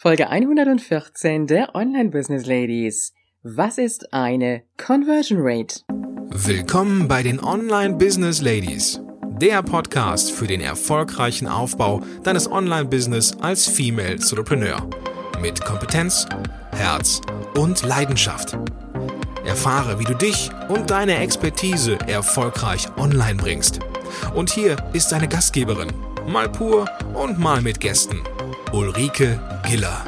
Folge 114 der Online Business Ladies. Was ist eine Conversion Rate? Willkommen bei den Online Business Ladies, der Podcast für den erfolgreichen Aufbau deines Online-Business als Female Entrepreneur. Mit Kompetenz, Herz und Leidenschaft. Erfahre, wie du dich und deine Expertise erfolgreich online bringst. Und hier ist deine Gastgeberin, mal pur und mal mit Gästen, Ulrike Giller.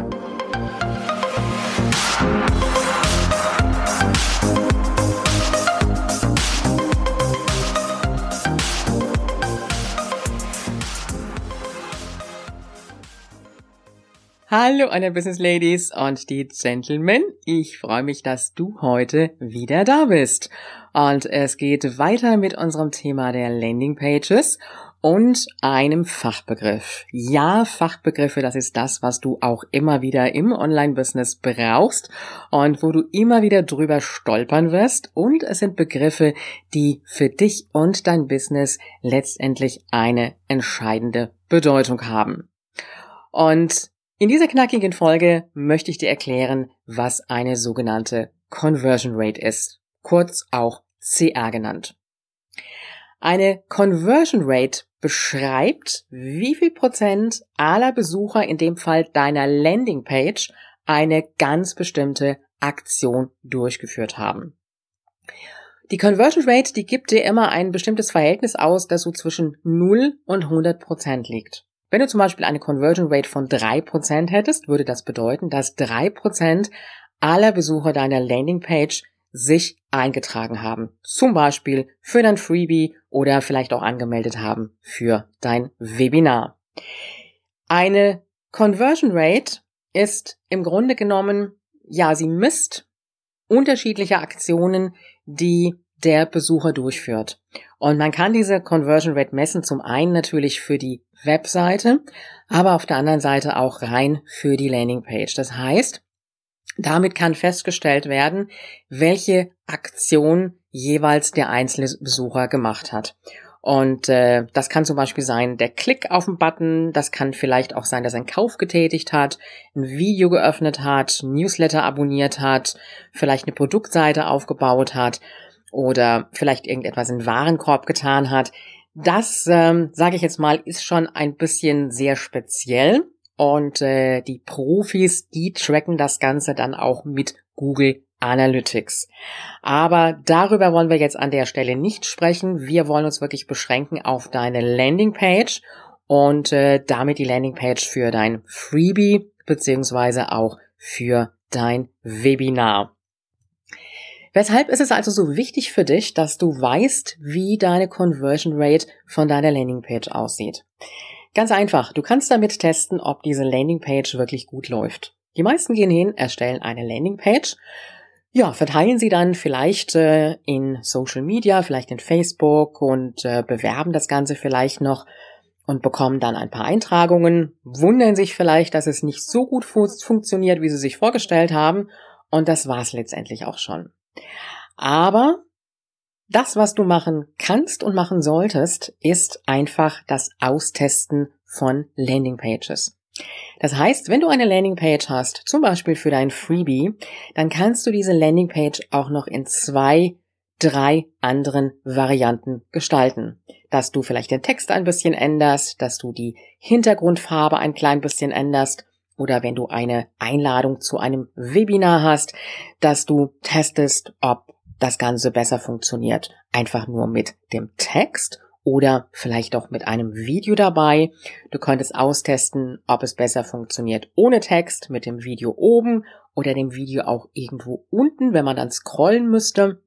Hallo alle Business Ladies und die Gentlemen. Ich freue mich, dass du heute wieder da bist. Und es geht weiter mit unserem Thema der Landing Pages und einem Fachbegriff. Ja, Fachbegriffe, das ist das, was du auch immer wieder im Online-Business brauchst und wo du immer wieder drüber stolpern wirst. Und es sind Begriffe, die für dich und dein Business letztendlich eine entscheidende Bedeutung haben. Und in dieser knackigen Folge möchte ich dir erklären, was eine sogenannte Conversion Rate ist, kurz auch CR genannt. Eine Conversion Rate beschreibt, wie viel Prozent aller Besucher, in dem Fall deiner Landingpage, eine ganz bestimmte Aktion durchgeführt haben. Die Conversion Rate, die gibt dir immer ein bestimmtes Verhältnis aus, das so zwischen 0 und 100 Prozent liegt. Wenn du zum Beispiel eine Conversion Rate von 3 Prozent hättest, würde das bedeuten, dass 3 Prozent aller Besucher deiner Landingpage sich eingetragen haben. Zum Beispiel für dein Freebie oder vielleicht auch angemeldet haben für dein Webinar. Eine Conversion Rate ist im Grunde genommen, ja, sie misst unterschiedliche Aktionen, die der Besucher durchführt. Und man kann diese Conversion Rate messen, zum einen natürlich für die Webseite, aber auf der anderen Seite auch rein für die Landingpage. Das heißt, damit kann festgestellt werden, welche Aktion jeweils der einzelne Besucher gemacht hat. Und äh, das kann zum Beispiel sein, der Klick auf den Button, das kann vielleicht auch sein, dass er einen Kauf getätigt hat, ein Video geöffnet hat, Newsletter abonniert hat, vielleicht eine Produktseite aufgebaut hat oder vielleicht irgendetwas in Warenkorb getan hat. Das, ähm, sage ich jetzt mal, ist schon ein bisschen sehr speziell. Und äh, die Profis, die tracken das Ganze dann auch mit Google Analytics. Aber darüber wollen wir jetzt an der Stelle nicht sprechen. Wir wollen uns wirklich beschränken auf deine Landingpage und äh, damit die Landingpage für dein Freebie beziehungsweise auch für dein Webinar. Weshalb ist es also so wichtig für dich, dass du weißt, wie deine Conversion Rate von deiner Landingpage aussieht? Ganz einfach, du kannst damit testen, ob diese Landingpage wirklich gut läuft. Die meisten gehen hin, erstellen eine Landingpage, ja, verteilen sie dann vielleicht äh, in Social Media, vielleicht in Facebook und äh, bewerben das Ganze vielleicht noch und bekommen dann ein paar Eintragungen, wundern sich vielleicht, dass es nicht so gut fu funktioniert, wie sie sich vorgestellt haben und das war's letztendlich auch schon. Aber das, was du machen kannst und machen solltest, ist einfach das Austesten von Landingpages. Das heißt, wenn du eine Landingpage hast, zum Beispiel für dein Freebie, dann kannst du diese Landingpage auch noch in zwei, drei anderen Varianten gestalten. Dass du vielleicht den Text ein bisschen änderst, dass du die Hintergrundfarbe ein klein bisschen änderst oder wenn du eine Einladung zu einem Webinar hast, dass du testest, ob das Ganze besser funktioniert. Einfach nur mit dem Text oder vielleicht auch mit einem Video dabei. Du könntest austesten, ob es besser funktioniert ohne Text, mit dem Video oben oder dem Video auch irgendwo unten, wenn man dann scrollen müsste.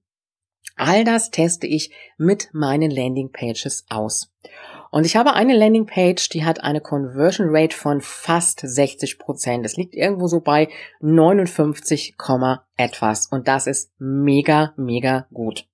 All das teste ich mit meinen Landing Pages aus. Und ich habe eine Landingpage, die hat eine Conversion Rate von fast 60 Prozent. Das liegt irgendwo so bei 59, etwas. Und das ist mega, mega gut.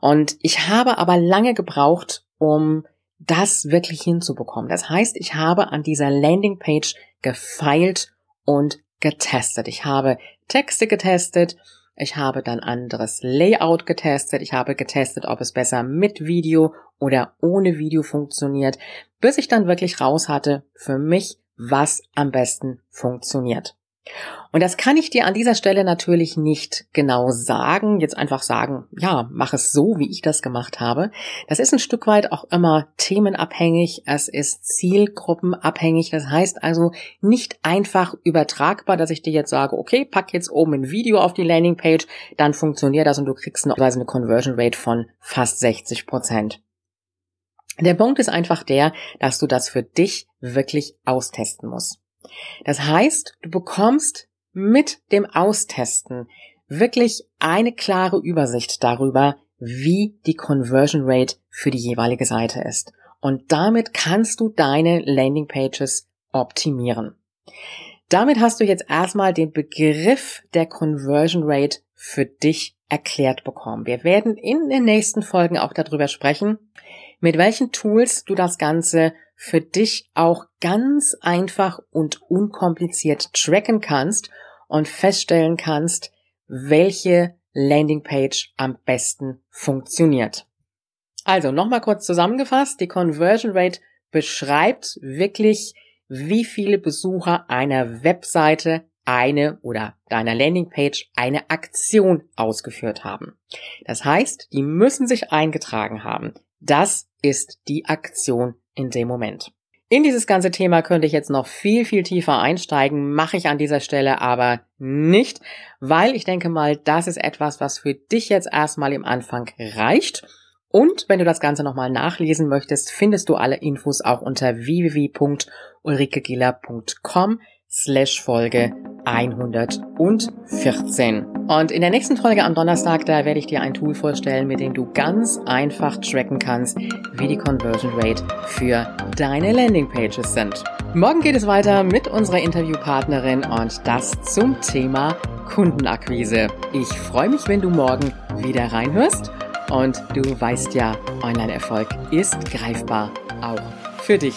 Und ich habe aber lange gebraucht, um das wirklich hinzubekommen. Das heißt, ich habe an dieser Landingpage gefeilt und getestet. Ich habe Texte getestet, ich habe dann anderes Layout getestet. Ich habe getestet, ob es besser mit Video oder ohne Video funktioniert, bis ich dann wirklich raus hatte, für mich was am besten funktioniert. Und das kann ich dir an dieser Stelle natürlich nicht genau sagen, jetzt einfach sagen, ja, mach es so, wie ich das gemacht habe. Das ist ein Stück weit auch immer themenabhängig, es ist zielgruppenabhängig, das heißt also nicht einfach übertragbar, dass ich dir jetzt sage, okay, pack jetzt oben ein Video auf die Landingpage, dann funktioniert das und du kriegst eine Conversion Rate von fast 60 Prozent. Der Punkt ist einfach der, dass du das für dich wirklich austesten musst. Das heißt, du bekommst mit dem Austesten wirklich eine klare Übersicht darüber, wie die Conversion Rate für die jeweilige Seite ist. Und damit kannst du deine Landing Pages optimieren. Damit hast du jetzt erstmal den Begriff der Conversion Rate für dich erklärt bekommen. Wir werden in den nächsten Folgen auch darüber sprechen, mit welchen Tools du das Ganze für dich auch ganz einfach und unkompliziert tracken kannst und feststellen kannst, welche Landingpage am besten funktioniert. Also nochmal kurz zusammengefasst, die Conversion Rate beschreibt wirklich, wie viele Besucher einer Webseite eine oder deiner Landingpage eine Aktion ausgeführt haben. Das heißt, die müssen sich eingetragen haben. Das ist die Aktion in dem Moment. In dieses ganze Thema könnte ich jetzt noch viel, viel tiefer einsteigen, mache ich an dieser Stelle aber nicht, weil ich denke mal, das ist etwas, was für dich jetzt erstmal im Anfang reicht. Und wenn du das Ganze nochmal nachlesen möchtest, findest du alle Infos auch unter www.ulrikegiller.com slash Folge 114. Und in der nächsten Folge am Donnerstag, da werde ich dir ein Tool vorstellen, mit dem du ganz einfach tracken kannst, wie die Conversion Rate für deine Landingpages sind. Morgen geht es weiter mit unserer Interviewpartnerin und das zum Thema Kundenakquise. Ich freue mich, wenn du morgen wieder reinhörst und du weißt ja, Online-Erfolg ist greifbar, auch für dich.